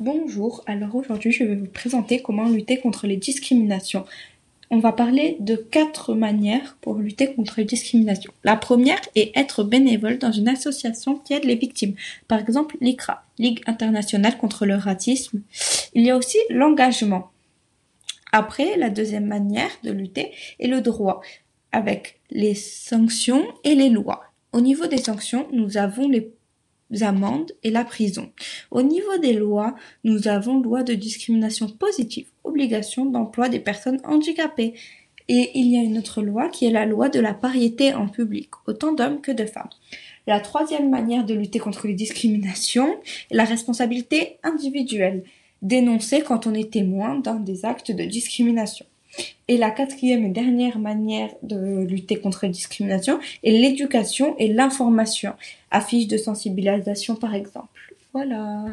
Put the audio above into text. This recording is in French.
Bonjour, alors aujourd'hui je vais vous présenter comment lutter contre les discriminations. On va parler de quatre manières pour lutter contre les discriminations. La première est être bénévole dans une association qui aide les victimes. Par exemple, l'ICRA, Ligue internationale contre le racisme. Il y a aussi l'engagement. Après, la deuxième manière de lutter est le droit, avec les sanctions et les lois. Au niveau des sanctions, nous avons les amendes et la prison. Au niveau des lois, nous avons loi de discrimination positive, obligation d'emploi des personnes handicapées. Et il y a une autre loi qui est la loi de la pariété en public, autant d'hommes que de femmes. La troisième manière de lutter contre les discriminations est la responsabilité individuelle, dénoncer quand on est témoin d'un des actes de discrimination. Et la quatrième et dernière manière de lutter contre la discrimination est l'éducation et l'information. Affiches de sensibilisation par exemple. Voilà.